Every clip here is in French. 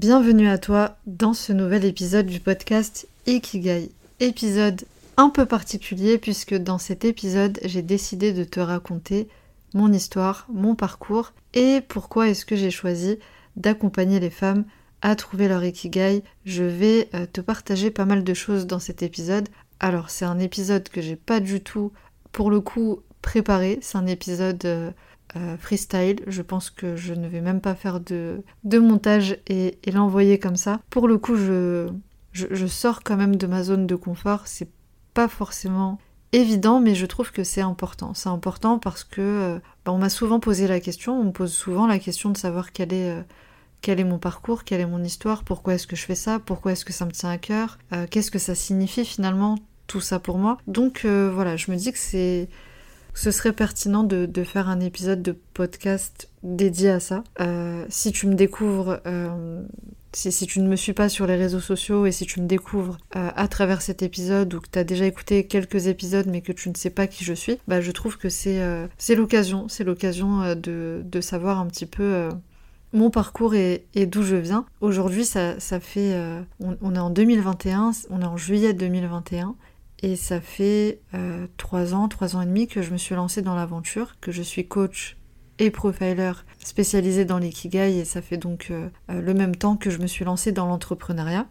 Bienvenue à toi dans ce nouvel épisode du podcast Ikigai. Épisode un peu particulier puisque dans cet épisode j'ai décidé de te raconter mon histoire, mon parcours et pourquoi est-ce que j'ai choisi d'accompagner les femmes à trouver leur Ikigai. Je vais euh, te partager pas mal de choses dans cet épisode. Alors c'est un épisode que j'ai pas du tout pour le coup préparé, c'est un épisode... Euh, euh, freestyle. Je pense que je ne vais même pas faire de, montage et, l'envoyer comme ça. Pour le coup, je, je, sors quand même de ma zone de confort. C'est pas forcément évident, mais je trouve que c'est important. C'est important parce que euh, bah, on m'a souvent posé la question, on me pose souvent la question de savoir quel est, euh, quel est mon parcours, quelle est mon histoire, pourquoi est-ce que je fais ça, pourquoi est-ce que ça me tient à cœur, qu'est-ce que ça signifie finalement tout ça pour moi. Donc voilà, je me dis que c'est ce serait pertinent de, faire un épisode de podcast dédié à ça. Euh, si tu me découvres, euh, si, tu ne me suis pas sur les réseaux sociaux et si tu me découvres euh, à travers cet épisode ou que tu as déjà écouté quelques épisodes mais que tu ne sais pas qui je suis, bah, je trouve que c'est l'occasion, c'est l'occasion de, savoir un petit peu mon parcours et, d'où je viens. Aujourd'hui, ça, fait. on, est en 2021, on est en juillet 2021, et ça fait euh, trois ans, trois ans et demi que je me suis lancée dans l'aventure, que je suis coach et profiler spécialisé dans l'ikigai et ça fait donc euh, euh, le même temps que je me suis lancée dans l'entrepreneuriat.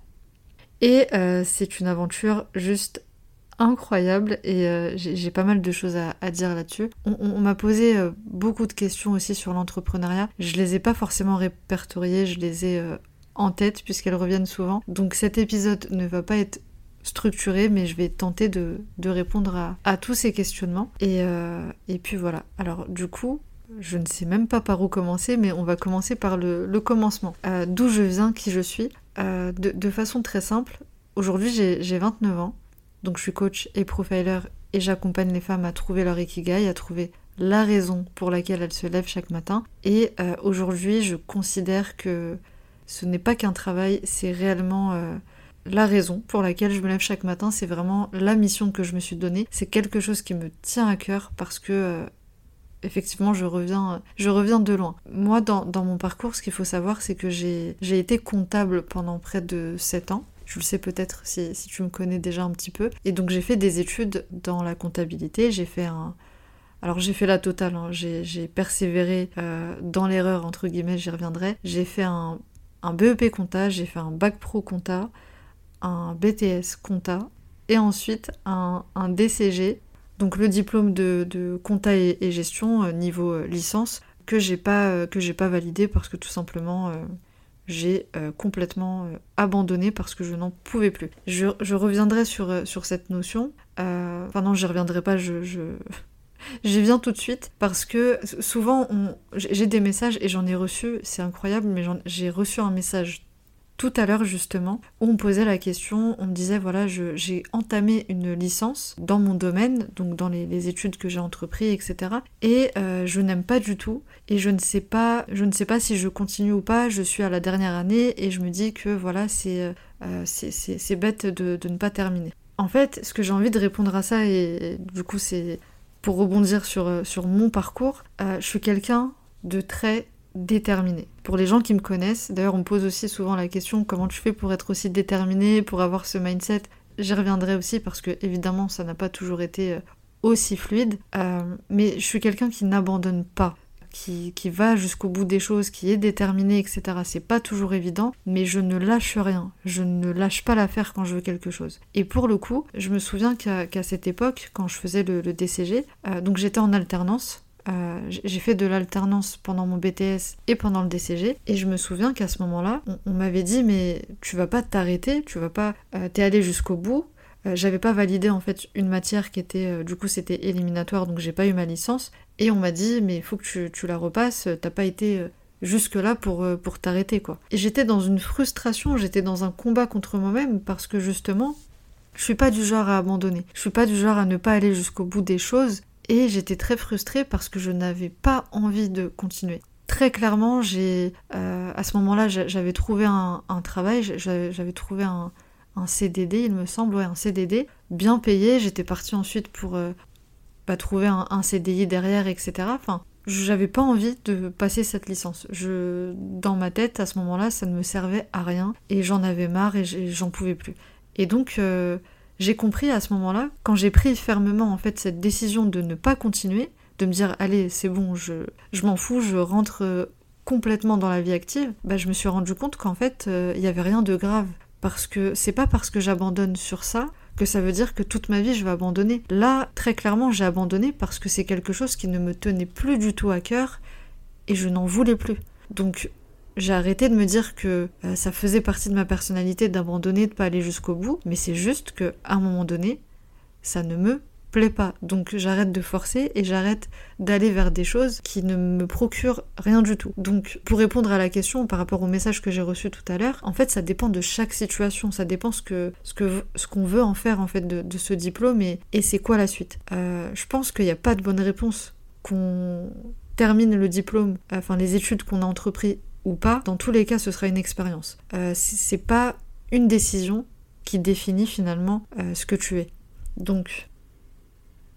Et c'est une aventure juste incroyable et j'ai pas mal de choses à, dire là-dessus. On, m'a posé beaucoup de questions aussi sur l'entrepreneuriat. Je les ai pas forcément répertoriées, je les ai en tête puisqu'elles reviennent souvent. Donc cet épisode ne va pas être structuré, mais je vais tenter de, répondre à, tous ces questionnements. Et, euh, et, puis voilà. Alors du coup, je ne sais même pas par où commencer, mais on va commencer par le, commencement. Euh, d'où je viens, qui je suis. Euh, de, façon très simple, aujourd'hui j'ai 29 ans, donc je suis coach et profiler et j'accompagne les femmes à trouver leur ikigai, à trouver la raison pour laquelle elles se lèvent chaque matin. Et aujourd'hui, je considère que ce n'est pas qu'un travail, c'est réellement la raison pour laquelle je me lève chaque matin, c'est vraiment la mission que je me suis donnée. C'est quelque chose qui me tient à cœur parce que euh, effectivement je reviens, je reviens de loin. Moi dans, mon parcours, ce qu'il faut savoir, c'est que j'ai été comptable pendant près de 7 ans. Je le sais peut-être si, tu me connais déjà un petit peu. Et donc j'ai fait des études dans la comptabilité. J'ai fait un, alors j'ai fait la totale, hein. j'ai persévéré euh, dans l'erreur, entre guillemets, j'y reviendrai. J'ai fait un, un BEP compta, j'ai fait un bac pro compta, un BTS compta et ensuite un, DCG, donc le diplôme de, compta et, gestion euh, niveau euh, licence que j'ai pas euh, que pas validé parce que tout simplement j'ai complètement abandonné parce que je n'en pouvais plus. Je, reviendrai sur, sur cette notion. enfin non, j'y reviendrai pas. Je, J'y viens tout de suite parce que souvent j'ai des messages et j'en ai reçu, c'est incroyable, mais j'ai reçu un message tout à l'heure justement, où on posait la question, on me disait voilà, j'ai entamé une licence dans mon domaine, donc dans les, études que j'ai entrepris, etc. Et euh, je n'aime pas du tout, et je ne sais pas, je ne sais pas si je continue ou pas. Je suis à la dernière année et je me dis que voilà, c'est euh, c'est bête de, ne pas terminer. En fait, ce que j'ai envie de répondre à ça, et, du coup c'est pour rebondir sur, sur mon parcours, euh, je suis quelqu'un de très déterminé. Pour les gens qui me connaissent, d'ailleurs on me pose aussi souvent la question comment tu fais pour être aussi déterminé, pour avoir ce mindset? J'y reviendrai aussi parce que évidemment ça n'a pas toujours été euh, aussi fluide, euh, mais je suis quelqu'un qui n'abandonne pas. Qui, qui va jusqu'au bout des choses, qui est déterminé, etc. C'est pas toujours évident, mais je ne lâche rien. Je ne lâche pas l'affaire quand je veux quelque chose. Et pour le coup, je me souviens qu'à cette époque, quand je faisais le, DCG, euh, donc j'étais en alternance, euh, j'ai fait de l'alternance pendant mon BTS et pendant le DCG et je me souviens qu'à ce moment-là, on, m'avait dit mais tu vas pas t'arrêter, tu vas pas, euh, t'es allé jusqu'au bout. Euh, j'avais pas validé en fait une matière qui était, du coup c'était éliminatoire donc j'ai pas eu ma licence et on m'a dit mais il faut que tu, la repasses, t'as pas été jusque-là pour, euh, pour t'arrêter, quoi. Et j'étais dans une frustration, j'étais dans un combat contre moi-même parce que justement, je suis pas du genre à abandonner. Je suis pas du genre à ne pas aller jusqu'au bout des choses. Et j'étais très frustrée parce que je n'avais pas envie de continuer. Très clairement, j'ai euh, à ce moment-là, j'avais trouvé un, travail, j'avais trouvé un, CDD, il me semble, ouais, un CDD, bien payé. J'étais partie ensuite pour euh, bah, trouver un, un, CDI derrière, etc. Enfin, j'avais pas envie de passer cette licence. Je, dans ma tête, à ce moment-là, ça ne me servait à rien et j'en avais marre et j'en pouvais plus. Et donc, euh, j'ai compris à ce moment-là, quand j'ai pris fermement en fait cette décision de ne pas continuer, de me dire allez, c'est bon, je, je m'en fous, je rentre euh, complètement dans la vie active, bah, je me suis rendu compte qu'en fait, euh, il n'y avait rien de grave. Parce que c'est pas parce que j'abandonne sur ça que ça veut dire que toute ma vie je vais abandonner. Là, très clairement, j'ai abandonné parce que c'est quelque chose qui ne me tenait plus du tout à cœur et je n'en voulais plus. Donc j'ai arrêté de me dire que euh, ça faisait partie de ma personnalité d'abandonner, de pas aller jusqu'au bout, mais c'est juste que à un moment donné, ça ne me plaît pas. Donc j'arrête de forcer et j'arrête d'aller vers des choses qui ne me procurent rien du tout. Donc pour répondre à la question par rapport au message que j'ai reçu tout à l'heure, en fait ça dépend de chaque situation, ça dépend ce que ce que ce qu'on veut en faire en fait de, ce diplôme et, c'est quoi la suite. Euh, je pense qu'il n'y a pas de bonne réponse qu'on termine le diplôme, enfin les études qu'on a entrepris ou pas. Dans tous les cas, ce sera une expérience. Euh, c'est pas une décision qui définit finalement euh, ce que tu es. Donc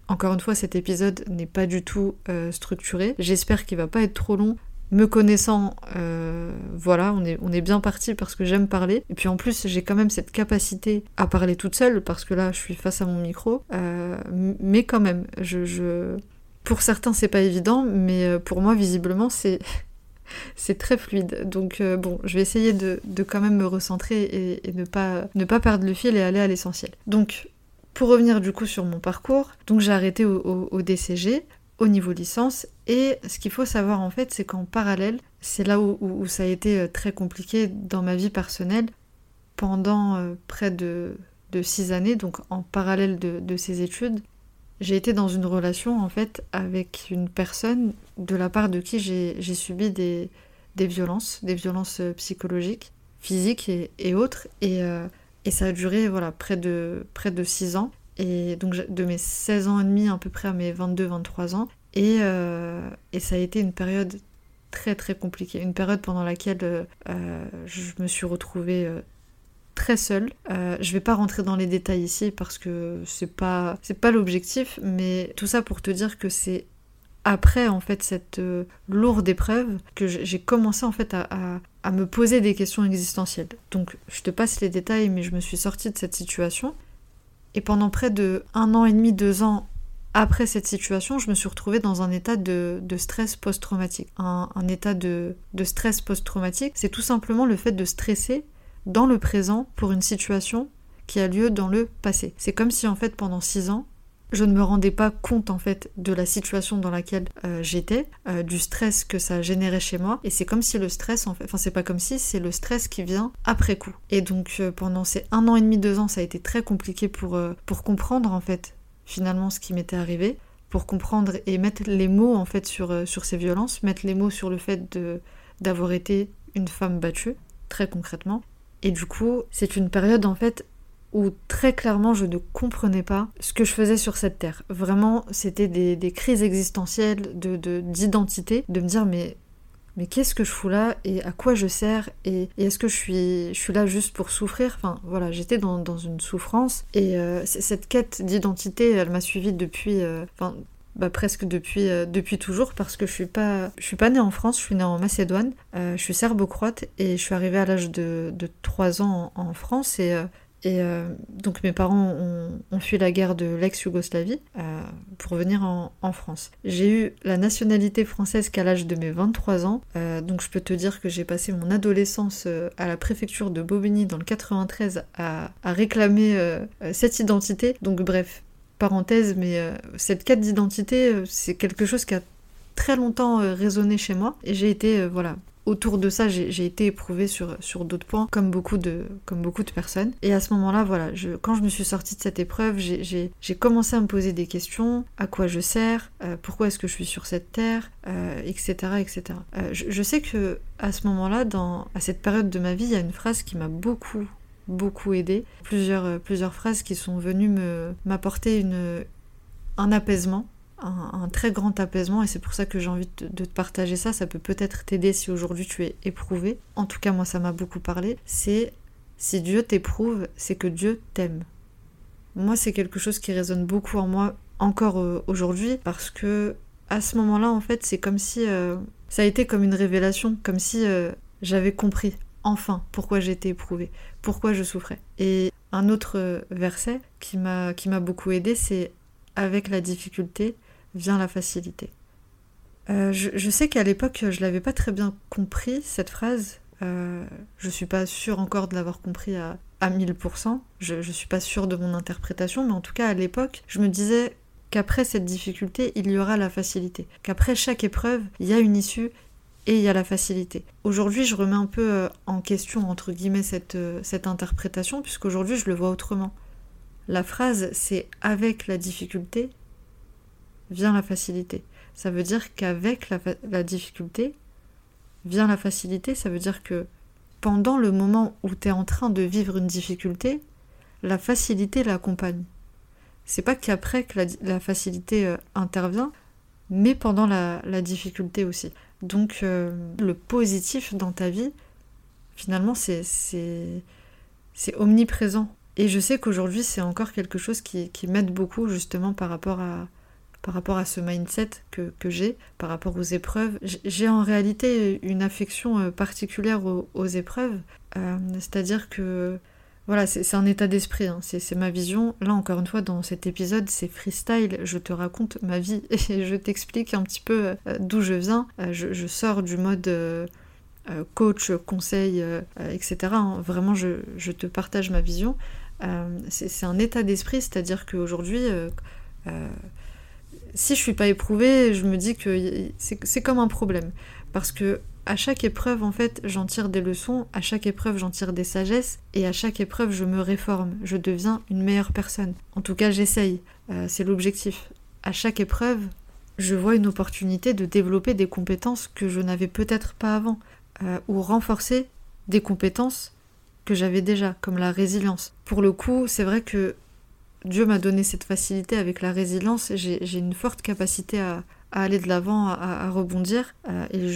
encore une fois, cet épisode n'est pas du tout euh, structuré. J'espère qu'il va pas être trop long. Me connaissant, euh, voilà, on est, bien parti parce que j'aime parler. Et puis en plus, j'ai quand même cette capacité à parler toute seule parce que là, je suis face à mon micro. Mais quand même, je, pour certains, c'est pas évident, mais pour moi, visiblement, c'est c'est très fluide. Donc bon, je vais essayer de, quand même me recentrer et, et, ne, pas, ne pas perdre le fil et aller à l'essentiel. Donc pour revenir du coup sur mon parcours, donc j'ai arrêté au, DCG, au niveau licence, et ce qu'il faut savoir en fait, c'est qu'en parallèle, c'est là où, ça a été euh, très compliqué dans ma vie personnelle, pendant euh, près de, six années, donc en parallèle de, ces études, j'ai été dans une relation en fait avec une personne de la part de qui j'ai subi des, violences, des violences euh, psychologiques, physiques et, autres, et et ça a duré voilà, près de, près de 6 ans. Et donc de mes 16 ans et demi à peu près à mes 22-23 ans. Et, euh, et, ça a été une période très très compliquée. Une période pendant laquelle euh, je me suis retrouvée euh, très seule. je vais pas rentrer dans les détails ici parce que c'est pas c'est pas l'objectif, mais tout ça pour te dire que c'est après en fait cette lourde épreuve que j'ai commencé en fait à, à me poser des questions existentielles. Donc je te passe les détails, mais je me suis sortie de cette situation. Et pendant près de un an et demi, deux ans après cette situation, je me suis retrouvée dans un état de, stress post-traumatique. Un, état de, de stress post-traumatique, c'est tout simplement le fait de stresser dans le présent pour une situation qui a lieu dans le passé. C'est comme si en fait pendant six ans, je ne me rendais pas compte en fait de la situation dans laquelle euh, j'étais, euh, du stress que ça générait chez moi. Et c'est comme si le stress, en fait, enfin c'est pas comme si, c'est le stress qui vient après coup. Et donc euh, pendant ces un an et demi, deux ans, ça a été très compliqué pour, pour comprendre en fait finalement ce qui m'était arrivé, pour comprendre et mettre les mots en fait sur, sur ces violences, mettre les mots sur le fait d'avoir été une femme battue, très concrètement. Et du coup, c'est une période en fait où très clairement je ne comprenais pas ce que je faisais sur cette terre. Vraiment, c'était des, crises existentielles de d'identité, de, me dire mais qu'est-ce que je fous là et à quoi je sers et, est-ce que je suis, je suis là juste pour souffrir? Enfin voilà, j'étais dans, une souffrance et euh, cette quête d'identité, elle m'a suivie depuis, euh, bah, presque depuis, euh, depuis toujours parce que je suis pas je suis pas née en France, je suis née en Macédoine, je suis serbo-croate et je suis arrivée à l'âge de, de 3 ans en, en France et et euh, donc mes parents ont, fui la guerre de l'ex-Yougoslavie euh, pour venir en, France. J'ai eu la nationalité française qu'à l'âge de mes 23 ans, euh, donc je peux te dire que j'ai passé mon adolescence à la préfecture de Bobigny dans le 93 à, à réclamer cette identité. Donc bref, parenthèse, mais cette quête d'identité, c'est quelque chose qui a très longtemps résonné chez moi et j'ai été voilà autour de ça, j'ai été éprouvée sur, sur d'autres points, comme beaucoup, de, comme beaucoup de personnes. Et à ce moment-là, voilà, quand je me suis sortie de cette épreuve, j'ai commencé à me poser des questions, à quoi je sers, euh, pourquoi est-ce que je suis sur cette terre, etc. Euh, etc. Euh, je, je, sais que à ce moment-là, à cette période de ma vie, il y a une phrase qui m'a beaucoup, beaucoup aidée. Plusieurs, plusieurs phrases qui sont venues m'apporter une, un apaisement un, très grand apaisement et c'est pour ça que j'ai envie de, te partager ça. Ça peut peut-être t'aider si aujourd'hui tu es éprouvé. En tout cas, moi, ça m'a beaucoup parlé. C'est si Dieu t'éprouve, c'est que Dieu t'aime. Moi, c'est quelque chose qui résonne beaucoup en moi encore euh, aujourd'hui parce que à ce moment-là, en fait, c'est comme si euh, ça a été comme une révélation, comme si euh, j'avais compris enfin pourquoi j'étais éprouvée, pourquoi je souffrais. Et un autre verset qui m'a qui m'a beaucoup aidé, c'est avec la difficulté, vient la facilité. Euh, je, sais qu'à l'époque, je l'avais pas très bien compris, cette phrase. Euh, je suis pas sûre encore de l'avoir compris à, à 1000%. Je, je suis pas sûre de mon interprétation, mais en tout cas, à l'époque, je me disais qu'après cette difficulté, il y aura la facilité. Qu'après chaque épreuve, il y a une issue et il y a la facilité. Aujourd'hui, je remets un peu euh, en question, entre guillemets, cette, euh, cette interprétation, puisqu'aujourd'hui, je le vois autrement. La phrase, c'est avec la difficulté, vient la facilité. Ça veut dire qu'avec la, difficulté vient la facilité. Ça veut dire que pendant le moment où tu es en train de vivre une difficulté, la facilité l'accompagne. C'est pas qu'après que la, facilité euh, intervient, mais pendant la, difficulté aussi. Donc euh, le positif dans ta vie, finalement, c'est omniprésent. Et je sais qu'aujourd'hui, c'est encore quelque chose qui m'aide beaucoup justement par rapport à, par rapport à ce mindset que, j'ai, par rapport aux épreuves. J'ai en réalité une affection euh, particulière aux, épreuves, euh, c'est-à-dire que voilà, c'est un état d'esprit, hein. c'est ma vision. Là, encore une fois, dans cet épisode, c'est freestyle, je te raconte ma vie et je t'explique un petit peu euh, d'où je viens. Je, sors du mode coach, conseil, etc. Hein. Vraiment, je, je, te partage ma vision. c'est un état d'esprit, c'est-à-dire qu'aujourd'hui, si je suis pas éprouvée, je me dis que c'est comme un problème. Parce que à chaque épreuve, en fait, j'en tire des leçons, à chaque épreuve, j'en tire des sagesses, et à chaque épreuve, je me réforme, je deviens une meilleure personne. En tout cas, j'essaye, euh, c'est l'objectif. À chaque épreuve, je vois une opportunité de développer des compétences que je n'avais peut-être pas avant, euh, ou renforcer des compétences que j'avais déjà, comme la résilience. Pour le coup, c'est vrai que Dieu m'a donné cette facilité avec la résilience. J'ai une forte capacité à, aller de l'avant, à, rebondir, euh, et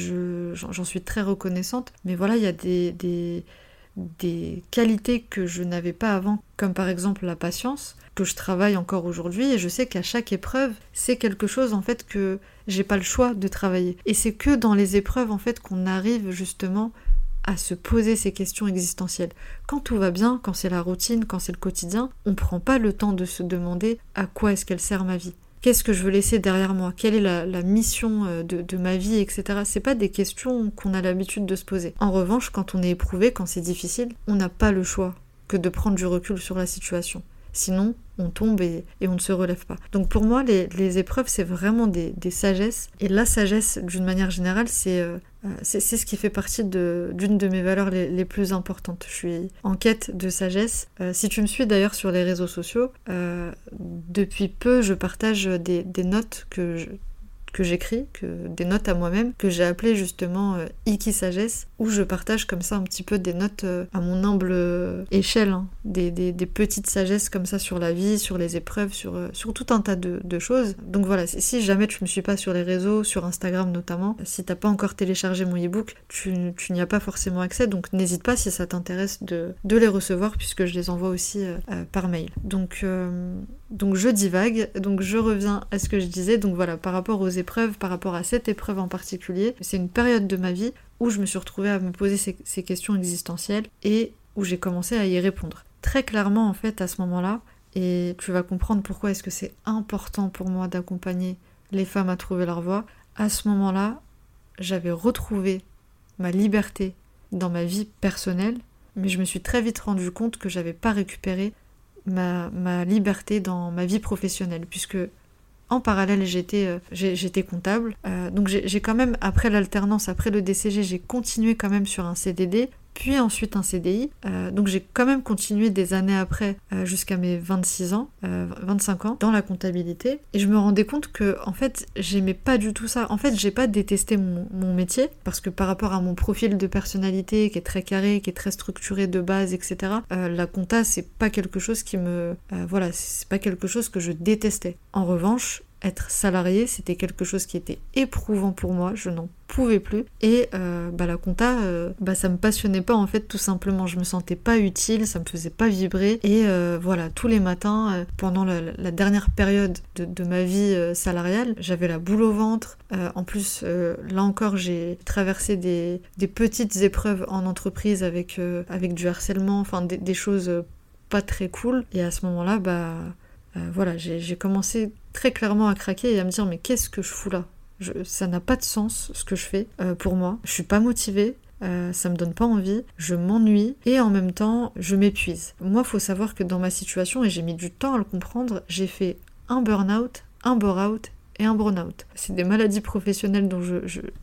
j'en suis très reconnaissante. Mais voilà, il y a des, des, des qualités que je n'avais pas avant, comme par exemple la patience, que je travaille encore aujourd'hui, et je sais qu'à chaque épreuve, c'est quelque chose en fait que j'ai pas le choix de travailler. Et c'est que dans les épreuves en fait qu'on arrive justement à se poser ces questions existentielles. Quand tout va bien, quand c'est la routine, quand c'est le quotidien, on ne prend pas le temps de se demander à quoi est-ce qu'elle sert ma vie. Qu'est-ce que je veux laisser derrière moi? Quelle est la, mission euh, de, de, ma vie, etc. C'est pas des questions qu'on a l'habitude de se poser. En revanche, quand on est éprouvé, quand c'est difficile, on n'a pas le choix que de prendre du recul sur la situation. Sinon, on tombe et, on ne se relève pas. Donc pour moi, les, épreuves, c'est vraiment des, sagesses. Et la sagesse, d'une manière générale, c'est euh, c'est ce qui fait partie d'une de, mes valeurs les, plus importantes. Je suis en quête de sagesse. Euh, si tu me suis d'ailleurs sur les réseaux sociaux, euh, depuis peu, je partage des, des notes que je, que j'écris, que des notes à moi-même, que j'ai appelées justement euh, Iki Sagesse, où je partage comme ça un petit peu des notes euh, à mon humble euh, échelle, hein. des, des, petites sagesses comme ça sur la vie, sur les épreuves, sur, sur tout un tas de, de, choses. Donc voilà, si jamais tu ne me suis pas sur les réseaux, sur Instagram notamment, si t'as pas encore téléchargé mon e-book, tu, tu n'y as pas forcément accès, donc n'hésite pas si ça t'intéresse de, de, les recevoir puisque je les envoie aussi par mail. Donc, donc je divague, donc je reviens à ce que je disais, donc voilà, par rapport aux épreuves, par rapport à cette épreuve en particulier, c'est une période de ma vie où je me suis retrouvée à me poser ces, questions existentielles et où j'ai commencé à y répondre. Très clairement en fait à ce moment-là, et tu vas comprendre pourquoi est-ce que c'est important pour moi d'accompagner les femmes à trouver leur voie, à ce moment-là, j'avais retrouvé ma liberté dans ma vie personnelle, mais je me suis très vite rendu compte que j'avais pas récupéré ma, ma liberté dans ma vie professionnelle, puisque en parallèle, j'étais j'étais comptable. donc j'ai quand même, après l'alternance, après le DCG, j'ai continué quand même sur un CDD puis ensuite un CDI. Euh, donc j'ai quand même continué des années après euh, jusqu'à mes 26 ans, 25 euh, ans dans la comptabilité et je me rendais compte que en fait j'aimais pas du tout ça. En fait j'ai pas détesté mon, métier parce que par rapport à mon profil de personnalité qui est très carré, qui est très structuré de base, etc. la compta c'est pas quelque chose qui me voilà c'est pas quelque chose que je détestais. En revanche être salarié, c'était quelque chose qui était éprouvant pour moi, je n'en pouvais plus. Et euh, bah, la compta, euh, bah, ça me passionnait pas en fait, tout simplement. Je me sentais pas utile, ça me faisait pas vibrer. Et euh, voilà, tous les matins, pendant la, dernière période de, ma vie salariale, j'avais la boule au ventre. en plus, là encore, j'ai traversé des, petites épreuves en entreprise avec, avec du harcèlement, enfin des, des choses pas très cool. Et à ce moment-là, bah voilà, j'ai commencé très clairement à craquer et à me dire mais qu'est-ce que je fous là? Ça n'a pas de sens ce que je fais euh, pour moi. Je suis pas motivée. Euh, ça me donne pas envie, je m'ennuie et en même temps je m'épuise. Moi, faut savoir que dans ma situation, et j'ai mis du temps à le comprendre, j'ai fait un burn-out, un bore-out et un burn-out. C'est des maladies professionnelles dont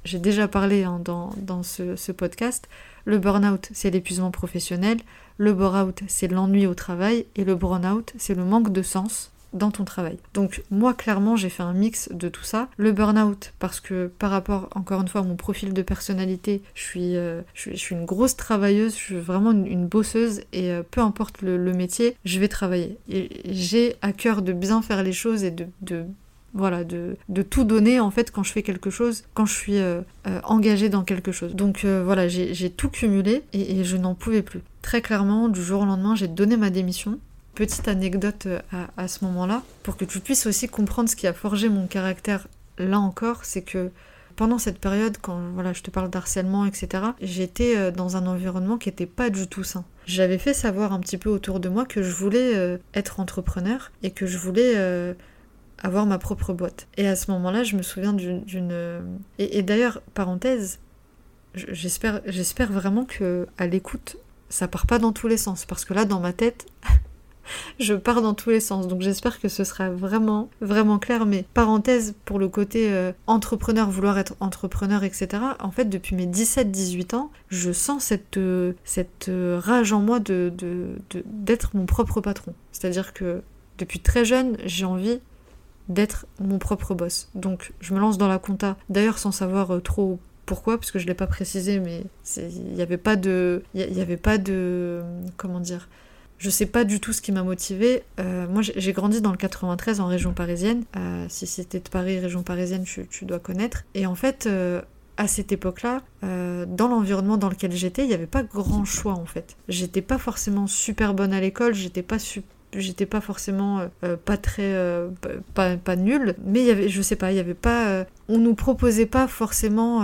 j'ai déjà parlé hein, dans, ce, ce, podcast. Le burn-out, c'est l'épuisement professionnel. Le bore-out, c'est l'ennui au travail. Et le burn-out, c'est le manque de sens dans ton travail. Donc moi clairement j'ai fait un mix de tout ça. Le burn-out parce que par rapport encore une fois à mon profil de personnalité, je suis, euh, je, suis une grosse travailleuse, je suis vraiment une, bosseuse et euh, peu importe le, métier, je vais travailler. Et j'ai à cœur de bien faire les choses et de, voilà, de, tout donner en fait quand je fais quelque chose, quand je suis euh, engagée dans quelque chose. Donc voilà, j'ai tout cumulé et je n'en pouvais plus. Très clairement, du jour au lendemain, j'ai donné ma démission petite anecdote euh, à, ce moment-là, pour que tu puisses aussi comprendre ce qui a forgé mon caractère là encore, c'est que pendant cette période, quand voilà, je te parle d'harcèlement, etc., j'étais euh, dans un environnement qui n'était pas du tout sain. J'avais fait savoir un petit peu autour de moi que je voulais euh, être entrepreneur et que je voulais avoir ma propre boîte. Et à ce moment-là, je me souviens d'une... Et, et d'ailleurs, parenthèse, j'espère, j'espère vraiment que à l'écoute, ça part pas dans tous les sens, parce que là, dans ma tête, je pars dans tous les sens. Donc j'espère que ce sera vraiment, vraiment clair. Mais parenthèse pour le côté euh, entrepreneur, vouloir être entrepreneur, etc. En fait, depuis mes 17-18 ans, je sens cette, euh, euh, rage en moi de, d'être mon propre patron. C'est-à-dire que depuis très jeune, j'ai envie d'être mon propre boss. Donc je me lance dans la compta, d'ailleurs sans savoir trop pourquoi, parce que je ne l'ai pas précisé, mais il avait pas de... Il n'y avait pas de... Comment dire je sais pas du tout ce qui m'a motivée. Euh, moi, j'ai grandi dans le 93 en région parisienne. Euh, si c'était de Paris, région parisienne, tu, dois connaître. Et en fait, euh, à cette époque-là, dans l'environnement dans lequel j'étais, il n'y avait pas grand choix en fait. J'étais pas forcément super bonne à l'école, j'étais pas super j'étais pas forcément euh, euh, pas très euh, pas, nulle mais y avait je sais pas il y avait pas on nous proposait pas forcément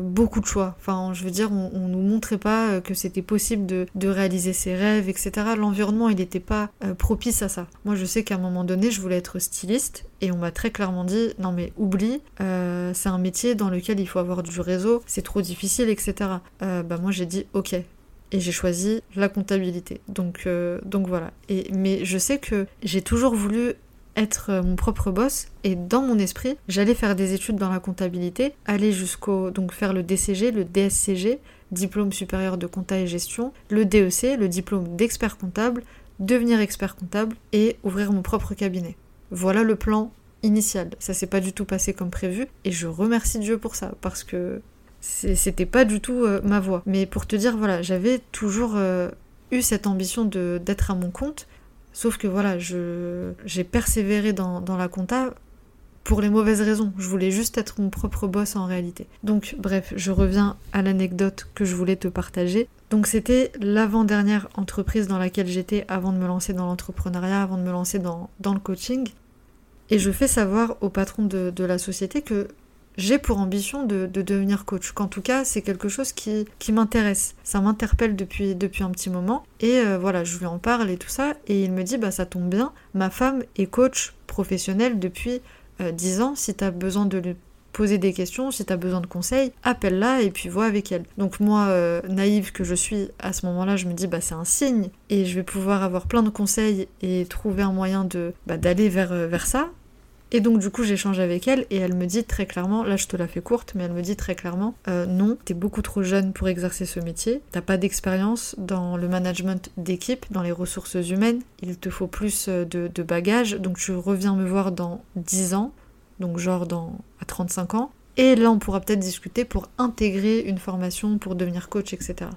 beaucoup de choix. Enfin je veux dire on, on nous montrait pas que c'était possible de, de, réaliser ses rêves etc l'environnement il n'était pas propice à ça. Moi je sais qu'à un moment donné je voulais être styliste et on m'a très clairement dit non mais oublie c'est un métier dans lequel il faut avoir du réseau c'est trop difficile etc bah moi j'ai dit ok et j'ai choisi la comptabilité. Donc, euh, donc voilà. Et, mais je sais que j'ai toujours voulu être mon propre boss et dans mon esprit, j'allais faire des études dans la comptabilité, aller jusqu'au donc faire le DCG, le DSCG, diplôme supérieur de compta et gestion, le DEC, le diplôme d'expert comptable, devenir expert comptable et ouvrir mon propre cabinet. Voilà le plan initial. Ça s'est pas du tout passé comme prévu et je remercie Dieu pour ça parce que c'était pas du tout euh, ma voie. Mais pour te dire, voilà, j'avais toujours euh, eu cette ambition d'être à mon compte, sauf que voilà, j'ai persévéré dans, dans, la compta pour les mauvaises raisons. Je voulais juste être mon propre boss en réalité. Donc, bref, je reviens à l'anecdote que je voulais te partager. Donc, c'était l'avant-dernière entreprise dans laquelle j'étais avant de me lancer dans l'entrepreneuriat, avant de me lancer dans, dans, le coaching. Et je fais savoir au patron de, de la société que j'ai pour ambition de, devenir coach. Qu'en tout cas, c'est quelque chose qui, qui m'intéresse. Ça m'interpelle depuis, depuis un petit moment. Et euh, voilà, je lui en parle et tout ça. Et il me dit, bah ça tombe bien, ma femme est coach professionnelle depuis euh, 10 ans. Si tu as besoin de lui poser des questions, si tu as besoin de conseils, appelle-la et puis vois avec elle. Donc moi, euh, naïve que je suis, à ce moment-là, je me dis, bah c'est un signe. Et je vais pouvoir avoir plein de conseils et trouver un moyen de bah, d'aller vers, euh, vers ça Et donc du coup j'échange avec elle et elle me dit très clairement, là je te la fais courte, mais elle me dit très clairement, euh, non, t'es beaucoup trop jeune pour exercer ce métier, t'as pas d'expérience dans le management d'équipe, dans les ressources humaines, il te faut plus euh, de, bagages, donc tu reviens me voir dans 10 ans, donc genre dans, à 35 ans, et là on pourra peut-être discuter pour intégrer une formation, pour devenir coach, etc.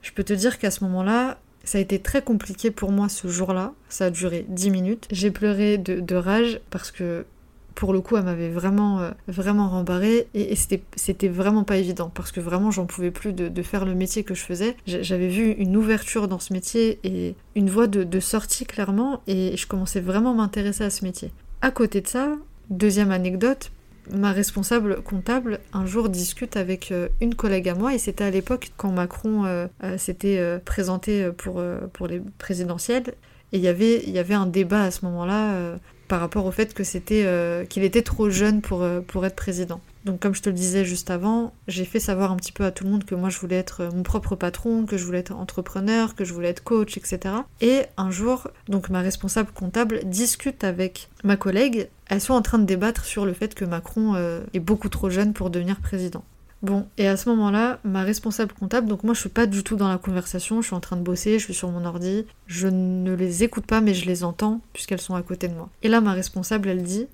Je peux te dire qu'à ce moment-là, ça a été très compliqué pour moi ce jour-là. Ça a duré 10 minutes. J'ai pleuré de, rage parce que pour le coup, elle m'avait vraiment, euh, vraiment rembarré et, c'était vraiment pas évident parce que vraiment, j'en pouvais plus de, faire le métier que je faisais. J'avais vu une ouverture dans ce métier et une voie de, sortie clairement et je commençais vraiment à m'intéresser à ce métier. À côté de ça, deuxième anecdote, ma responsable comptable un jour discute avec euh, une collègue à moi et c'était à l'époque quand Macron euh, euh, s'était présenté pour, pour les présidentielles et y il y avait un débat à ce moment-là par rapport au fait que c'était qu'il était trop jeune pour, pour être président. Donc comme je te le disais juste avant, j'ai fait savoir un petit peu à tout le monde que moi je voulais être mon propre patron, que je voulais être entrepreneur, que je voulais être coach, etc. Et un jour, donc ma responsable comptable discute avec ma collègue. Elles sont en train de débattre sur le fait que Macron euh, est beaucoup trop jeune pour devenir président. Bon, et à ce moment-là, ma responsable comptable, donc moi je suis pas du tout dans la conversation, je suis en train de bosser, je suis sur mon ordi, je ne les écoute pas mais je les entends puisqu'elles sont à côté de moi. Et là ma responsable elle dit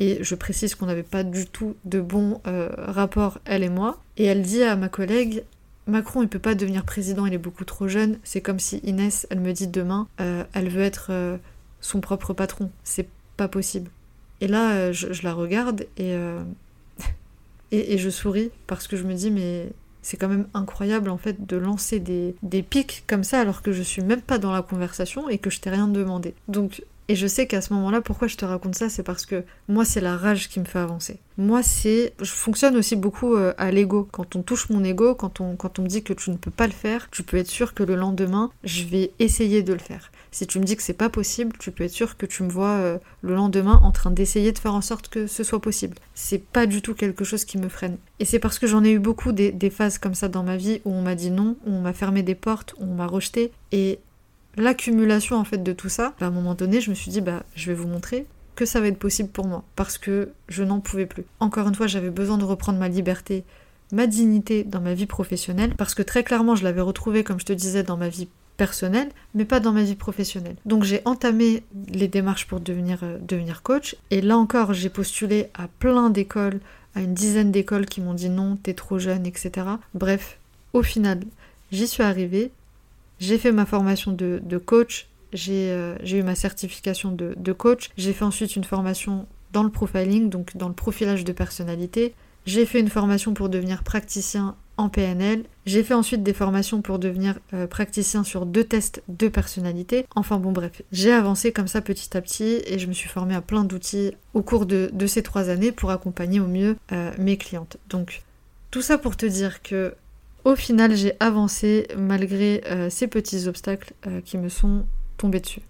et je précise qu'on n'avait pas du tout de bon euh, rapport, elle et moi. Et elle dit à ma collègue Macron, il peut pas devenir président, il est beaucoup trop jeune. C'est comme si Inès, elle me dit demain, euh, elle veut être euh, son propre patron. C'est pas possible. Et là, je, la regarde et, et, je souris parce que je me dis, mais c'est quand même incroyable en fait de lancer des, des pics comme ça alors que je suis même pas dans la conversation et que je t'ai rien demandé. Donc et je sais qu'à ce moment-là, pourquoi je te raconte ça, c'est parce que moi, c'est la rage qui me fait avancer. Moi, c'est. Je fonctionne aussi beaucoup euh, à l'ego. Quand on touche mon ego, quand on, me dit que tu ne peux pas le faire, tu peux être sûr que le lendemain, je vais essayer de le faire. Si tu me dis que c'est pas possible, tu peux être sûr que tu me vois euh, le lendemain en train d'essayer de faire en sorte que ce soit possible. C'est pas du tout quelque chose qui me freine. Et c'est parce que j'en ai eu beaucoup des, des, phases comme ça dans ma vie où on m'a dit non, où on m'a fermé des portes, où on m'a rejeté. Et l'accumulation en fait de tout ça, à un moment donné, je me suis dit bah je vais vous montrer que ça va être possible pour moi parce que je n'en pouvais plus. Encore une fois, j'avais besoin de reprendre ma liberté, ma dignité dans ma vie professionnelle parce que très clairement, je l'avais retrouvée comme je te disais dans ma vie personnelle, mais pas dans ma vie professionnelle. Donc j'ai entamé les démarches pour devenir, euh, devenir coach et là encore, j'ai postulé à plein d'écoles, à une dizaine d'écoles qui m'ont dit non, t'es trop jeune, etc. Bref, au final, j'y suis arrivée, j'ai fait ma formation de, coach, euh, j'ai eu ma certification de, coach, j'ai fait ensuite une formation dans le profiling, donc dans le profilage de personnalité. J'ai fait une formation pour devenir praticien en PNL. J'ai fait ensuite des formations pour devenir euh, praticien sur deux tests de personnalité. Enfin bon bref, j'ai avancé comme ça petit à petit et je me suis formée à plein d'outils au cours de, ces trois années pour accompagner au mieux euh, mes clientes. Donc tout ça pour te dire que au final, j'ai avancé malgré euh, ces petits obstacles euh, qui me sont tombés dessus.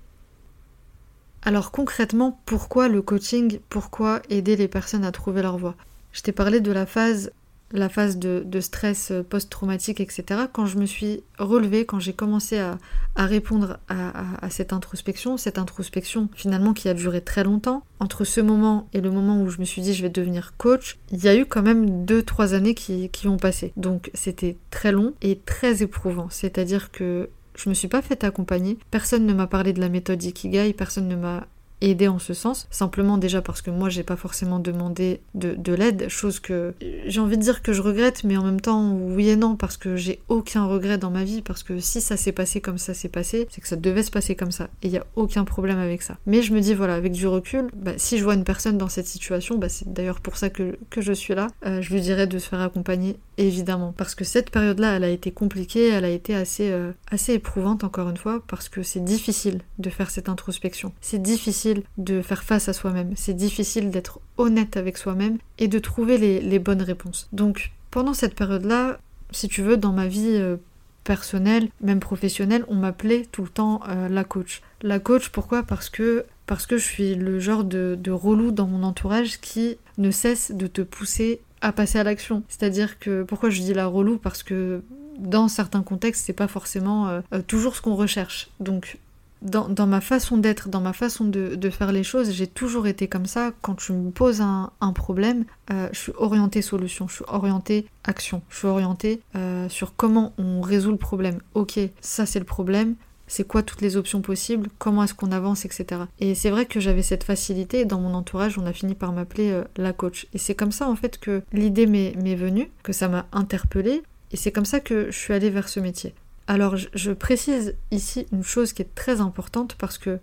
Alors concrètement, pourquoi le coaching? Pourquoi aider les personnes à trouver leur voie? Je t'ai parlé de la phase la phase de, stress post-traumatique, etc., quand je me suis relevée, quand j'ai commencé à, répondre à, cette introspection, cette introspection finalement qui a duré très longtemps, entre ce moment et le moment où je me suis dit je vais devenir coach, il y a eu quand même 2-3 années qui, qui ont passé. Donc c'était très long et très éprouvant. C'est-à-dire que je me suis pas fait accompagner, personne ne m'a parlé de la méthode Ikigai, personne ne m'a aider en ce sens, simplement déjà parce que moi j'ai pas forcément demandé de, l'aide, chose que j'ai envie de dire que je regrette, mais en même temps oui et non, parce que j'ai aucun regret dans ma vie, parce que si ça s'est passé comme ça s'est passé, c'est que ça devait se passer comme ça, et il y a aucun problème avec ça. Mais je me dis voilà, avec du recul, bah, si je vois une personne dans cette situation, bah, c'est d'ailleurs pour ça que, je suis là, euh, je lui dirais de se faire accompagner évidemment, parce que cette période-là, elle a été compliquée, elle a été assez, euh, assez éprouvante encore une fois, parce que c'est difficile de faire cette introspection, c'est difficile de faire face à soi-même. C'est difficile d'être honnête avec soi-même et de trouver les, bonnes réponses. Donc pendant cette période-là, si tu veux, dans ma vie euh, personnelle, même professionnelle, on m'appelait tout le temps euh, la coach. La coach, pourquoi? Parce que parce que je suis le genre de, de relou dans mon entourage qui ne cesse de te pousser à passer à l'action. C'est-à-dire que pourquoi je dis la relou Parce que dans certains contextes, c'est pas forcément euh, toujours ce qu'on recherche. Donc dans, ma façon d'être, dans ma façon de, faire les choses, j'ai toujours été comme ça. Quand tu me poses un, problème, euh, je suis orientée solution, je suis orientée action, je suis orientée euh, sur comment on résout le problème. Ok, ça c'est le problème, c'est quoi toutes les options possibles, comment est-ce qu'on avance, etc. Et c'est vrai que j'avais cette facilité, dans mon entourage, on a fini par m'appeler euh, la coach. Et c'est comme ça en fait que l'idée m'est venue, que ça m'a interpellée, et c'est comme ça que je suis allée vers ce métier. Alors je, précise ici une chose qui est très importante parce que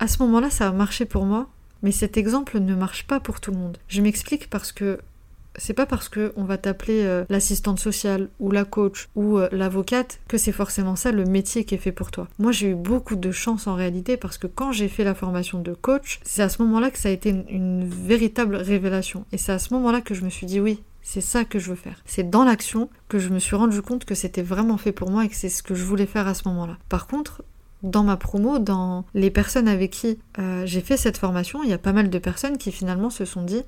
à ce moment-là ça a marché pour moi, mais cet exemple ne marche pas pour tout le monde. Je m'explique parce que c'est pas parce que on va t'appeler euh, l'assistante sociale ou la coach ou euh, l'avocate que c'est forcément ça le métier qui est fait pour toi. Moi j'ai eu beaucoup de chance en réalité parce que quand j'ai fait la formation de coach, c'est à ce moment-là que ça a été une véritable révélation. Et c'est à ce moment-là que je me suis dit oui, c'est ça que je veux faire. C'est dans l'action que je me suis rendu compte que c'était vraiment fait pour moi et que c'est ce que je voulais faire à ce moment-là. Par contre, dans ma promo, dans les personnes avec qui euh, j'ai fait cette formation, il y a pas mal de personnes qui finalement se sont dit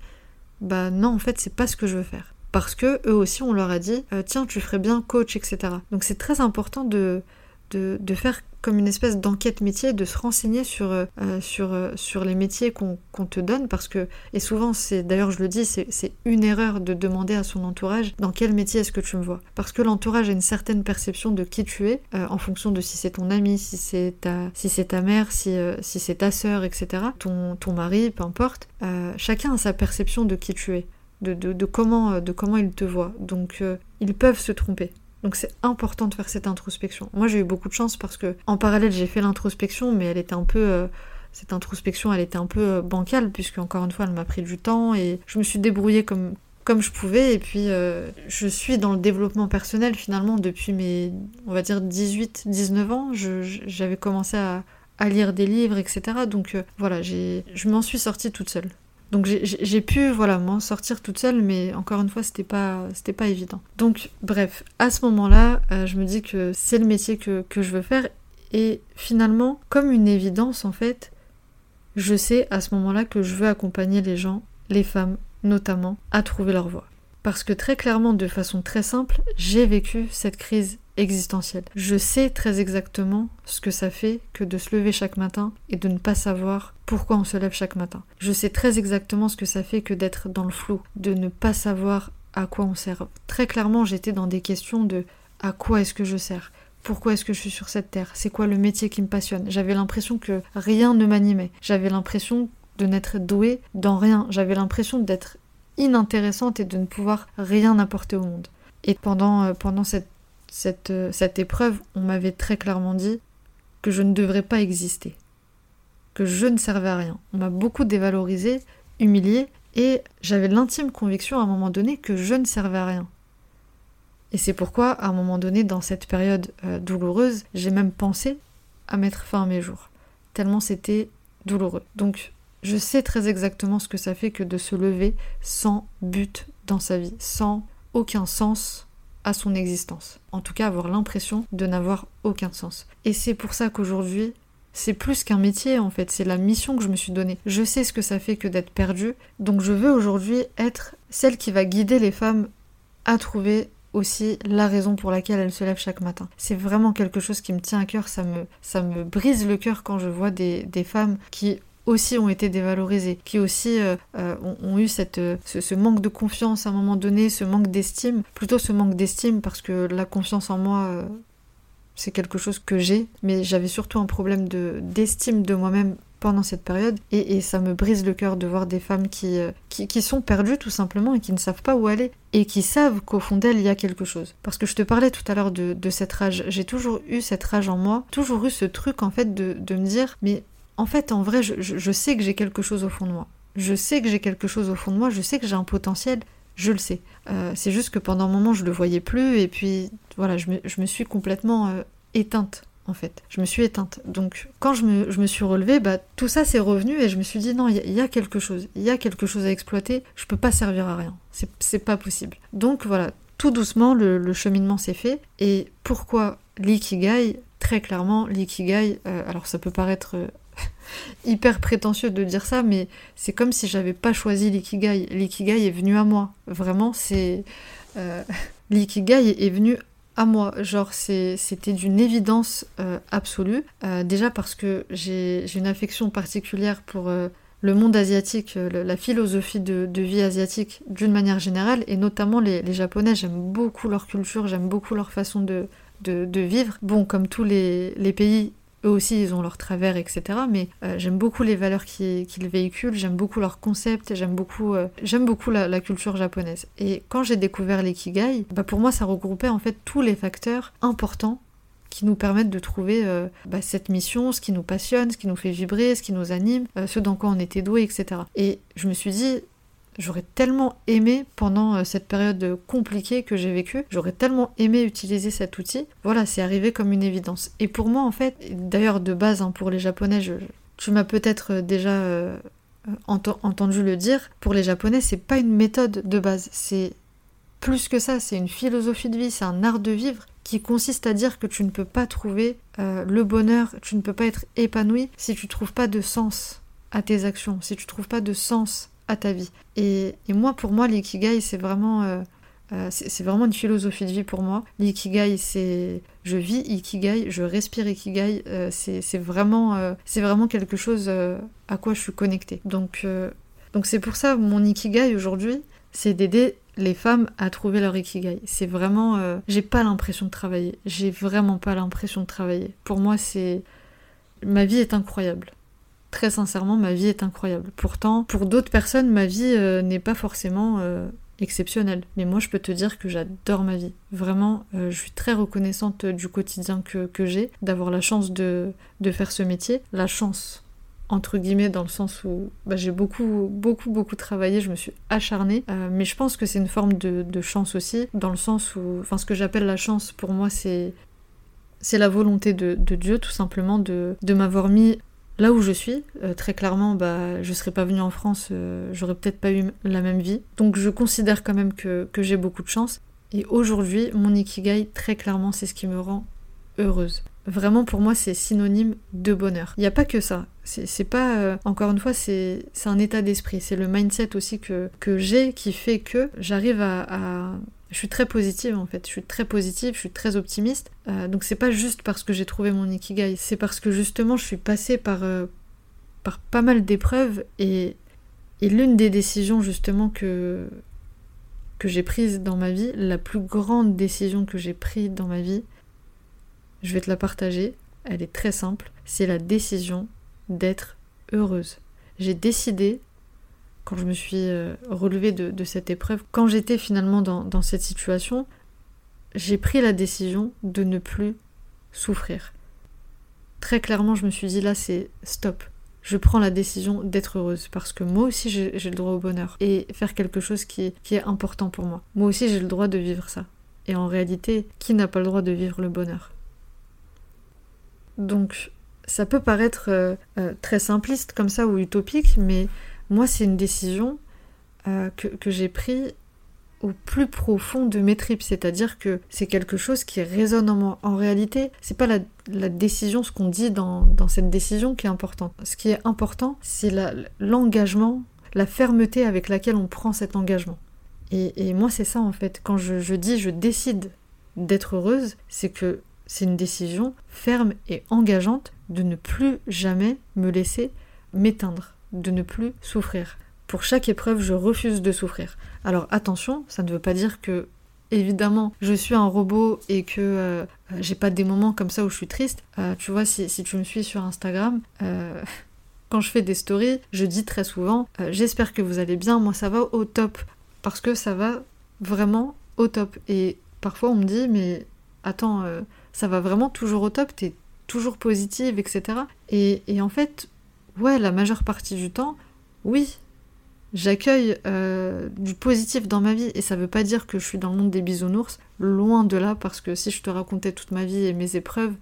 bah non en fait c'est pas ce que je veux faire. Parce que eux aussi on leur a dit euh, tiens tu ferais bien coach etc donc c'est très important de, de, de faire comme une espèce d'enquête métier, de se renseigner sur, euh, sur, euh, sur les métiers qu'on te donne, parce que, et souvent, c'est d'ailleurs je le dis, c'est une erreur de demander à son entourage dans quel métier est-ce que tu me vois? Parce que l'entourage a une certaine perception de qui tu es, en fonction de si c'est ton ami, si c'est ta, si ta mère, si, si c'est ta sœur, etc., ton, ton mari, peu importe. chacun a sa perception de qui tu es. De, de, comment, de comment ils te voient. Donc ils peuvent se tromper. Donc c'est important de faire cette introspection. Moi j'ai eu beaucoup de chance parce que en parallèle j'ai fait l'introspection, mais elle était un peu euh, cette introspection elle était un peu euh, bancale puisque encore une fois elle m'a pris du temps et je me suis débrouillée comme je pouvais. Et puis euh, je suis dans le développement personnel finalement depuis mes on va dire 18 19 ans. J'avais commencé à, à, lire des livres etc donc voilà je m'en suis sortie toute seule donc j'ai pu voilà m'en sortir toute seule, mais encore une fois c'était pas c'était pas évident. Donc bref, à ce moment-là, euh, je me dis que c'est le métier que, que je veux faire et finalement, comme une évidence en fait, je sais à ce moment-là que je veux accompagner les gens, les femmes notamment, à trouver leur voie. Parce que très clairement, de façon très simple, j'ai vécu cette crise existentielle. Je sais très exactement ce que ça fait que de se lever chaque matin et de ne pas savoir pourquoi on se lève chaque matin. Je sais très exactement ce que ça fait que d'être dans le flou, de ne pas savoir à quoi on sert. Très clairement, j'étais dans des questions de à quoi est-ce que je sers? Pourquoi est-ce que je suis sur cette terre? C'est quoi le métier qui me passionne? J'avais l'impression que rien ne m'animait. J'avais l'impression de n'être douée dans rien. J'avais l'impression d'être inintéressante et de ne pouvoir rien apporter au monde. Et pendant, euh, pendant cette cette, euh, cette épreuve, on m'avait très clairement dit que je ne devrais pas exister, que je ne servais à rien. On m'a beaucoup dévalorisé, humilié, et j'avais l'intime conviction à un moment donné que je ne servais à rien. Et c'est pourquoi, à un moment donné, dans cette période euh, douloureuse, j'ai même pensé à mettre fin à mes jours, tellement c'était douloureux. Donc, je sais très exactement ce que ça fait que de se lever sans but dans sa vie, sans aucun sens à son existence. En tout cas, avoir l'impression de n'avoir aucun sens. Et c'est pour ça qu'aujourd'hui, c'est plus qu'un métier en fait, c'est la mission que je me suis donnée. Je sais ce que ça fait que d'être perdue, donc je veux aujourd'hui être celle qui va guider les femmes à trouver aussi la raison pour laquelle elles se lèvent chaque matin. C'est vraiment quelque chose qui me tient à cœur, ça me, ça me brise le cœur quand je vois des, des femmes qui aussi ont été dévalorisés, qui aussi euh, euh, ont, eu cette, euh, ce, manque de confiance à un moment donné, ce manque d'estime, plutôt ce manque d'estime parce que la confiance en moi, c'est quelque chose que j'ai, mais j'avais surtout un problème d'estime de, moi-même pendant cette période et, ça me brise le cœur de voir des femmes qui, qui, sont perdues tout simplement et qui ne savent pas où aller et qui savent qu'au fond d'elles il y a quelque chose. Parce que je te parlais tout à l'heure de, de, cette rage, j'ai toujours eu cette rage en moi, toujours eu ce truc en fait de, de me dire mais en fait, en vrai, je, sais que j'ai quelque chose au fond de moi. Je sais que j'ai quelque chose au fond de moi, je sais que j'ai un potentiel, je le sais. Euh, c'est juste que pendant un moment, je le voyais plus, et puis voilà, je me, suis complètement euh, éteinte, en fait. Je me suis éteinte. Donc, quand je me, suis relevée, bah, tout ça s'est revenu, et je me suis dit, non, il y, a quelque chose, il y a quelque chose à exploiter, je peux pas servir à rien, c'est pas possible. Donc voilà, tout doucement, le, cheminement s'est fait, et pourquoi l'ikigai? Très clairement, l'ikigai, euh, alors ça peut paraître hyper prétentieux de dire ça, mais c'est comme si j'avais pas choisi l'ikigai. L'ikigai est venu à moi. Vraiment, c'est. Euh, l'ikigai est venu à moi. Genre, c'était d'une évidence euh, absolue. Euh, déjà parce que j'ai une affection particulière pour le monde asiatique, la philosophie de, vie asiatique d'une manière générale, et notamment les, Japonais. J'aime beaucoup leur culture, j'aime beaucoup leur façon de, de, vivre. Bon, comme tous les, les pays eux aussi, ils ont leur travers, etc. Mais euh, j'aime beaucoup les valeurs qu'ils véhiculent, j'aime beaucoup leurs concepts, j'aime beaucoup, euh, la, culture japonaise. Et quand j'ai découvert l'ikigai, bah pour moi, ça regroupait en fait tous les facteurs importants qui nous permettent de trouver euh, bah, cette mission, ce qui nous passionne, ce qui nous fait vibrer, ce qui nous anime, ce dans quoi on était doué, etc. Et je me suis dit, J'aurais tellement aimé, pendant euh, cette période compliquée que j'ai vécue, j'aurais tellement aimé utiliser cet outil. Voilà, c'est arrivé comme une évidence. Et pour moi, en fait, d'ailleurs de base, hein, pour les Japonais, tu m'as peut-être euh, déjà euh, entendu le dire, pour les Japonais, c'est pas une méthode de base, c'est plus que ça, c'est une philosophie de vie, c'est un art de vivre qui consiste à dire que tu ne peux pas trouver le bonheur, tu ne peux pas être épanoui si tu trouves pas de sens à tes actions, si tu trouves pas de sens ta vie. Et, moi, pour moi, l'ikigai, c'est vraiment, euh, euh, c'est vraiment une philosophie de vie pour moi. L'ikigai, c'est je vis ikigai, je respire ikigai. Euh, c'est vraiment, c'est vraiment quelque chose à quoi je suis connectée. Donc, donc c'est pour ça mon ikigai aujourd'hui, c'est d'aider les femmes à trouver leur ikigai. C'est vraiment, j'ai pas l'impression de travailler. J'ai vraiment pas l'impression de travailler. Pour moi, c'est ma vie est incroyable très sincèrement, ma vie est incroyable. Pourtant, pour d'autres personnes, ma vie euh, n'est pas forcément euh, exceptionnelle. Mais moi, je peux te dire que j'adore ma vie. Vraiment, euh, je suis très reconnaissante du quotidien que, j'ai, d'avoir la chance de, faire ce métier. La chance, entre guillemets, dans le sens où bah, j'ai beaucoup, beaucoup, beaucoup travaillé, je me suis acharnée. mais je pense que c'est une forme de, chance aussi, dans le sens où, enfin, ce que j'appelle la chance, pour moi, c'est c'est la volonté de, Dieu tout simplement de, de m'avoir mis là où je suis, euh, très clairement, bah, je serais pas venue en France, euh, j'aurais peut-être pas eu la même vie. Donc je considère quand même que, j'ai beaucoup de chance. Et aujourd'hui, mon ikigai, très clairement, c'est ce qui me rend heureuse. Vraiment, pour moi, c'est synonyme de bonheur. Il n'y a pas que ça. C'est pas, euh, encore une fois, c'est un état d'esprit. C'est le mindset aussi que, que j'ai qui fait que j'arrive à je suis très positive en fait, je suis très positive, je suis très optimiste. Euh, donc c'est pas juste parce que j'ai trouvé mon ikigai, c'est parce que justement je suis passée par, euh, par pas mal d'épreuves et, et l'une des décisions justement que, que j'ai prises dans ma vie, la plus grande décision que j'ai prise dans ma vie, je vais te la partager, elle est très simple, c'est la décision d'être heureuse. J'ai décidé quand je me suis euh, relevée de, cette épreuve, quand j'étais finalement dans, cette situation, j'ai pris la décision de ne plus souffrir. Très clairement, je me suis dit là, c'est stop. Je prends la décision d'être heureuse parce que moi aussi j'ai le droit au bonheur et faire quelque chose qui, est important pour moi. Moi aussi j'ai le droit de vivre ça. Et en réalité, qui n'a pas le droit de vivre le bonheur? Donc, ça peut paraître euh, euh, très simpliste comme ça ou utopique, mais moi, c'est une décision euh, que, j'ai prise au plus profond de mes tripes, c'est-à-dire que c'est quelque chose qui résonne en moi. En réalité, c'est pas la, décision, ce qu'on dit dans, cette décision qui est important. Ce qui est important, c'est l'engagement, la, fermeté avec laquelle on prend cet engagement. Et, moi, c'est ça en fait. Quand je, je dis je décide d'être heureuse, c'est que c'est une décision ferme et engageante de ne plus jamais me laisser m'éteindre de ne plus souffrir. Pour chaque épreuve, je refuse de souffrir. Alors attention, ça ne veut pas dire que évidemment je suis un robot et que euh, j'ai pas des moments comme ça où je suis triste. Euh, tu vois, si, tu me suis sur Instagram, euh, quand je fais des stories, je dis très souvent j'espère que vous allez bien, moi ça va au top. Parce que ça va vraiment au top. Et parfois on me dit mais attends, ça va vraiment toujours au top, t'es toujours positive, etc. Et, et en fait, ouais, la majeure partie du temps, oui, j'accueille euh, du positif dans ma vie et ça veut pas dire que je suis dans le monde des bisounours, loin de là parce que si je te racontais toute ma vie et mes épreuves,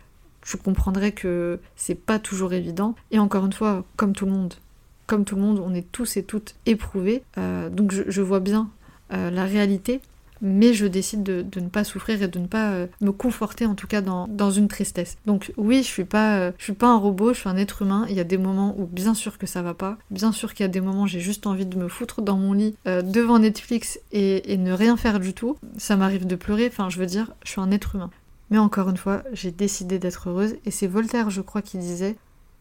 tu comprendrais que c'est pas toujours évident. Et encore une fois, comme tout le monde, comme tout le monde, on est tous et toutes éprouvés, euh, donc je, vois bien euh, la réalité. Mais je décide de, ne pas souffrir et de ne pas euh, me conforter en tout cas dans, une tristesse. Donc oui, je suis pas euh, je suis pas un robot, je suis un être humain. Il y a des moments où bien sûr que ça va pas, bien sûr qu'il y a des moments où j'ai juste envie de me foutre dans mon lit euh, devant Netflix et, et ne rien faire du tout. Ça m'arrive de pleurer, enfin je veux dire, je suis un être humain. Mais encore une fois, j'ai décidé d'être heureuse et c'est Voltaire, je crois, qui disait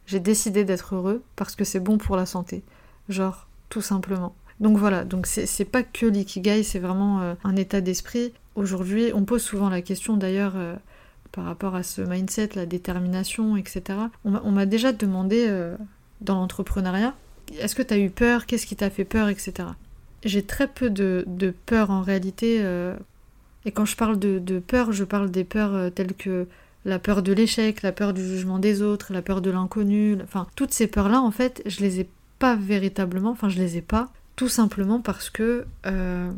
j'ai décidé d'être heureux parce que c'est bon pour la santé. Genre, tout simplement. Donc voilà, donc c'est pas que l'ikigai, c'est vraiment euh, un état d'esprit. Aujourd'hui, on pose souvent la question d'ailleurs euh, par rapport à ce mindset, la détermination, etc. On m'a déjà demandé euh, dans l'entrepreneuriat, est-ce que tu as eu peur, qu'est-ce qui t'a fait peur, etc. J'ai très peu de, peur en réalité. et quand je parle de, peur, je parle des peurs telles que la peur de l'échec, la peur du jugement des autres, la peur de l'inconnu, enfin toutes ces peurs-là en fait, je les ai pas véritablement, enfin je les ai pas, tout simplement parce que euh,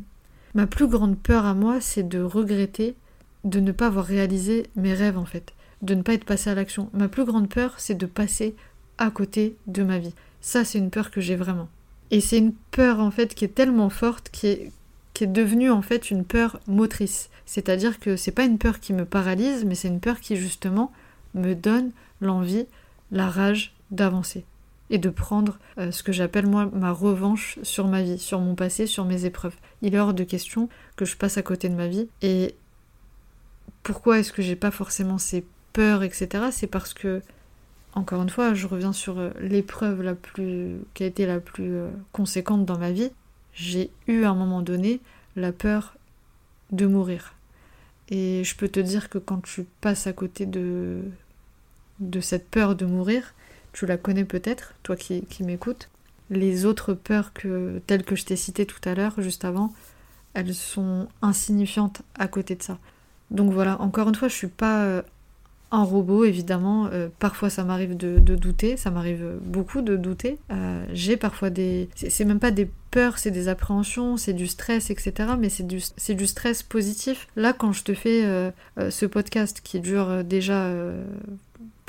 ma plus grande peur à moi, c'est de regretter de ne pas avoir réalisé mes rêves en fait, de ne pas être passé à l'action. Ma plus grande peur, c'est de passer à côté de ma vie. Ça, c'est une peur que j'ai vraiment. Et c'est une peur en fait qui est tellement forte, qui est, qui est devenue en fait une peur motrice. C'est-à-dire que c'est pas une peur qui me paralyse, mais c'est une peur qui justement me donne l'envie, la rage d'avancer et de prendre euh, ce que j'appelle moi ma revanche sur ma vie, sur mon passé, sur mes épreuves. Il est hors de question que je passe à côté de ma vie. Et pourquoi est-ce que j'ai pas forcément ces peurs, etc. C'est parce que, encore une fois, je reviens sur euh, l'épreuve la plus qui a été la plus euh, conséquente dans ma vie. J'ai eu à un moment donné la peur de mourir. Et je peux te dire que quand tu passes à côté de, de cette peur de mourir, tu la connais peut-être, toi qui, qui m'écoutes. Les autres peurs que, telles que je t'ai citées tout à l'heure, juste avant, elles sont insignifiantes à côté de ça. Donc voilà, encore une fois, je suis pas euh, un robot, évidemment. Euh, parfois, ça m'arrive de, douter, ça m'arrive beaucoup de douter. Euh, j'ai parfois des. C'est même pas des peurs, c'est des appréhensions, c'est du stress, etc. Mais c'est du, du stress positif. Là, quand je te fais ce podcast qui dure déjà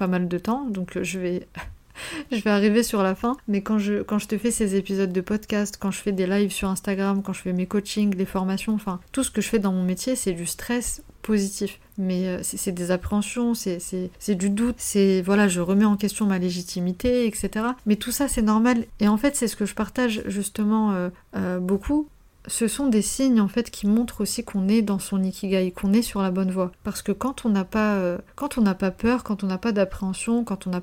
pas mal de temps, donc je vais je vais arriver sur la fin, mais quand je, quand je te fais ces épisodes de podcast, quand je fais des lives sur Instagram, quand je fais mes coachings, les formations, enfin, tout ce que je fais dans mon métier, c'est du stress positif. Mais euh, c'est des appréhensions, c'est du doute, c'est voilà, je remets en question ma légitimité, etc. Mais tout ça, c'est normal. Et en fait, c'est ce que je partage justement euh, euh, beaucoup ce sont des signes en fait qui montrent aussi qu'on est dans son ikigai, qu'on est sur la bonne voie. Parce que quand on n'a pas, euh, peur, quand on n'a pas d'appréhension, quand on n'a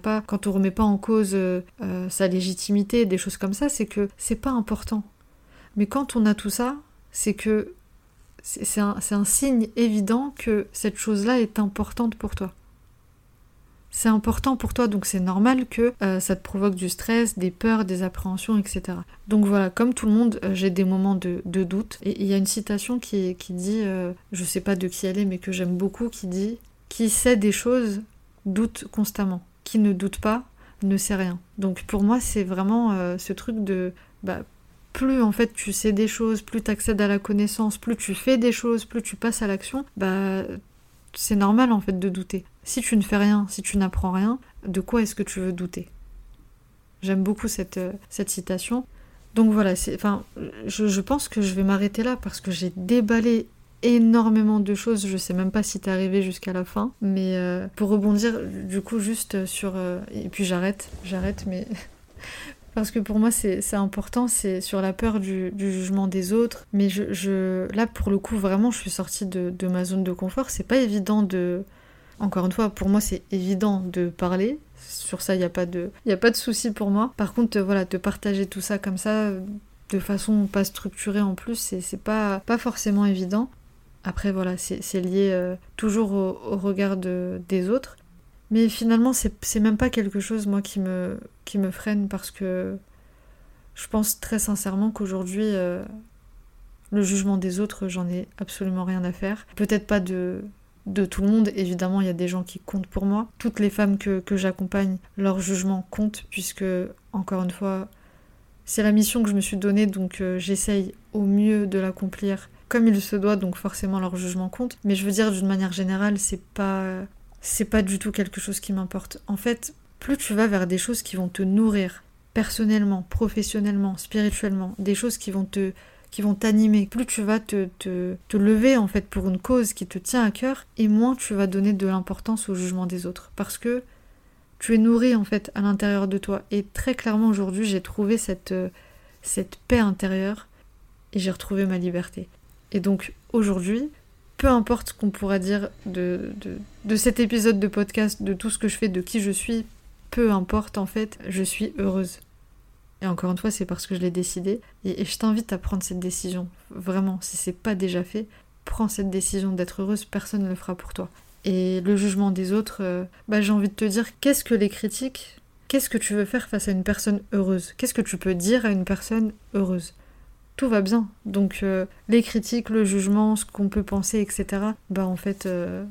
remet pas en cause euh, euh, sa légitimité, des choses comme ça, c'est que c'est pas important. Mais quand on a tout ça, c'est que c'est un signe évident que cette chose-là est importante pour toi c'est important pour toi, donc c'est normal que euh, ça te provoque du stress, des peurs, des appréhensions, etc. Donc voilà, comme tout le monde, euh, j'ai des moments de, doute. Et il y a une citation qui, qui dit, euh, je sais pas de qui elle est, mais que j'aime beaucoup, qui dit Qui sait des choses doute constamment. Qui ne doute pas ne sait rien. Donc pour moi, c'est vraiment ce truc de. Bah, plus en fait tu sais des choses, plus tu accèdes à la connaissance, plus tu fais des choses, plus tu passes à l'action, bah c'est normal en fait de douter. Si tu ne fais rien, si tu n'apprends rien, de quoi est-ce que tu veux douter? J'aime beaucoup cette, euh, cette citation. Donc voilà, enfin, je, je, pense que je vais m'arrêter là parce que j'ai déballé énormément de choses. Je sais même pas si t'es arrivé jusqu'à la fin, mais euh, pour rebondir du coup juste sur euh, et puis j'arrête, j'arrête, mais parce que pour moi c'est important, c'est sur la peur du, jugement des autres. Mais là pour le coup vraiment je suis sortie de, ma zone de confort. C'est pas évident de... Encore une fois, pour moi c'est évident de parler. Sur ça il n'y a pas de, y a pas de souci pour moi. Par contre voilà, de partager tout ça comme ça de façon pas structurée en plus, c'est pas, pas forcément évident. Après voilà, c'est lié euh, toujours au, regard des autres. Mais finalement, c'est même pas quelque chose, moi, qui me, qui me freine parce que je pense très sincèrement qu'aujourd'hui, euh, le jugement des autres, j'en ai absolument rien à faire. Peut-être pas de, de tout le monde, évidemment, il y a des gens qui comptent pour moi. Toutes les femmes que, que j'accompagne, leur jugement compte, puisque, encore une fois, c'est la mission que je me suis donnée, donc euh, j'essaye au mieux de l'accomplir comme il se doit, donc forcément leur jugement compte. Mais je veux dire, d'une manière générale, c'est pas c'est pas du tout quelque chose qui m'importe. En fait, plus tu vas vers des choses qui vont te nourrir personnellement, professionnellement, spirituellement, des choses qui vont te qui vont t'animer. Plus tu vas te, te, te, lever en fait pour une cause qui te tient à cœur, et moins tu vas donner de l'importance au jugement des autres. Parce que tu es nourri en fait à l'intérieur de toi. Et très clairement aujourd'hui, j'ai trouvé cette, cette paix intérieure et j'ai retrouvé ma liberté. Et donc aujourd'hui, peu importe ce qu'on pourra dire de, cet épisode de podcast, de tout ce que je fais, de qui je suis, peu importe en fait, je suis heureuse. Et encore une fois, c'est parce que je l'ai décidé. Et, je t'invite à prendre cette décision. Vraiment, si c'est pas déjà fait, prends cette décision d'être heureuse, personne ne le fera pour toi. Et le jugement des autres, euh, bah, j'ai envie de te dire, qu'est-ce que les critiques Qu'est-ce que tu veux faire face à une personne heureuse? Qu'est-ce que tu peux dire à une personne heureuse? Tout va bien. Donc euh, les critiques, le jugement, ce qu'on peut penser, etc. Bah en fait, euh,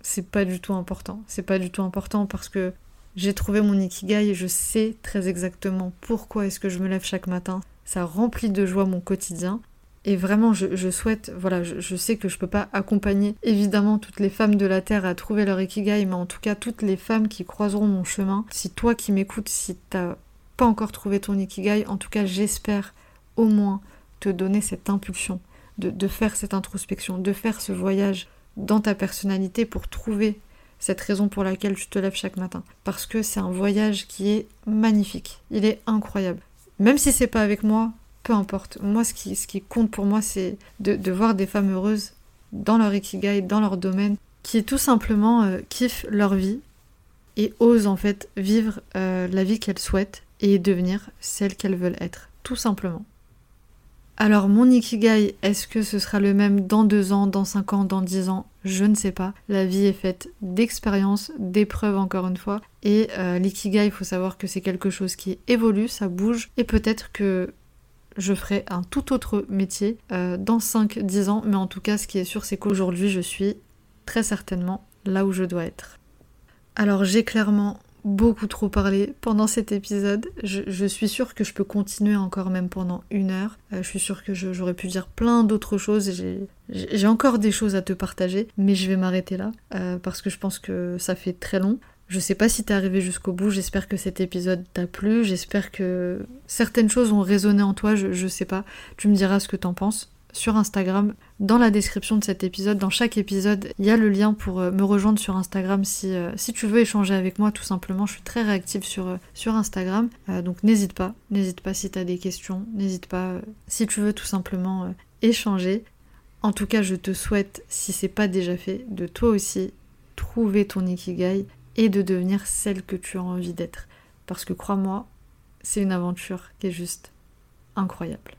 c'est pas du tout important. C'est pas du tout important parce que j'ai trouvé mon ikigai et je sais très exactement pourquoi est-ce que je me lève chaque matin. Ça remplit de joie mon quotidien. Et vraiment, je, souhaite, voilà, je, sais que je peux pas accompagner évidemment toutes les femmes de la Terre à trouver leur ikigai, mais en tout cas toutes les femmes qui croiseront mon chemin. Si toi qui m'écoutes, si t'as pas encore trouvé ton ikigai, en tout cas j'espère au moins te donner cette impulsion de, faire cette introspection, de faire ce voyage dans ta personnalité pour trouver cette raison pour laquelle tu te lèves chaque matin. Parce que c'est un voyage qui est magnifique, il est incroyable. Même si c'est pas avec moi, peu importe. Moi, ce qui, compte pour moi, c'est de, voir des femmes heureuses dans leur ikigai, dans leur domaine, qui tout simplement euh, kiffent leur vie et osent en fait vivre euh, la vie qu'elles souhaitent et devenir celle qu'elles veulent être, tout simplement. Alors mon ikigai, est-ce que ce sera le même dans deux ans, dans cinq ans, dans dix ans? Je ne sais pas. La vie est faite d'expériences, d'épreuves encore une fois. Et euh, l'ikigai, il faut savoir que c'est quelque chose qui évolue, ça bouge. Et peut-être que je ferai un tout autre métier euh, dans 5-10 ans. Mais en tout cas, ce qui est sûr, c'est qu'aujourd'hui, je suis très certainement là où je dois être. Alors j'ai clairement beaucoup trop parlé pendant cet épisode. Je, suis sûre que je peux continuer encore même pendant une heure. Euh, je suis sûre que j'aurais pu dire plein d'autres choses. J'ai encore des choses à te partager, mais je vais m'arrêter là euh, parce que je pense que ça fait très long. Je sais pas si t'es arrivé jusqu'au bout, j'espère que cet épisode t'a plu, j'espère que certaines choses ont résonné en toi, je, je sais pas. Tu me diras ce que t'en penses sur Instagram. Dans la description de cet épisode, dans chaque épisode, il y a le lien pour euh, me rejoindre sur Instagram si, euh, si tu veux échanger avec moi tout simplement. Je suis très réactive sur, euh, Instagram. donc n'hésite pas, n'hésite pas si tu as des questions, n'hésite pas si tu veux tout simplement échanger. En tout cas, je te souhaite, si c'est pas déjà fait, de toi aussi trouver ton ikigai et de devenir celle que tu as envie d'être. Parce que crois-moi, c'est une aventure qui est juste incroyable.